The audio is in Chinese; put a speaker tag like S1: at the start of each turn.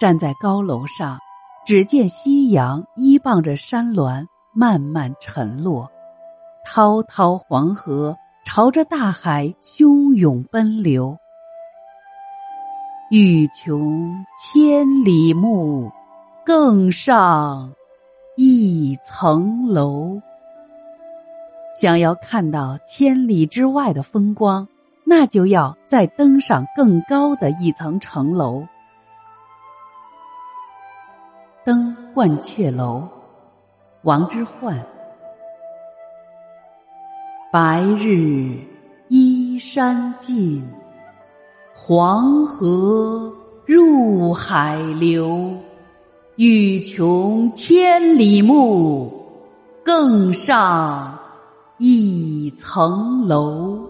S1: 站在高楼上，只见夕阳依傍着山峦慢慢沉落，滔滔黄河朝着大海汹涌奔流。欲穷千里目，更上一层楼。想要看到千里之外的风光，那就要再登上更高的一层城楼。登鹳雀楼，王之涣。白日依山尽，黄河入海流。欲穷千里目，更上一层楼。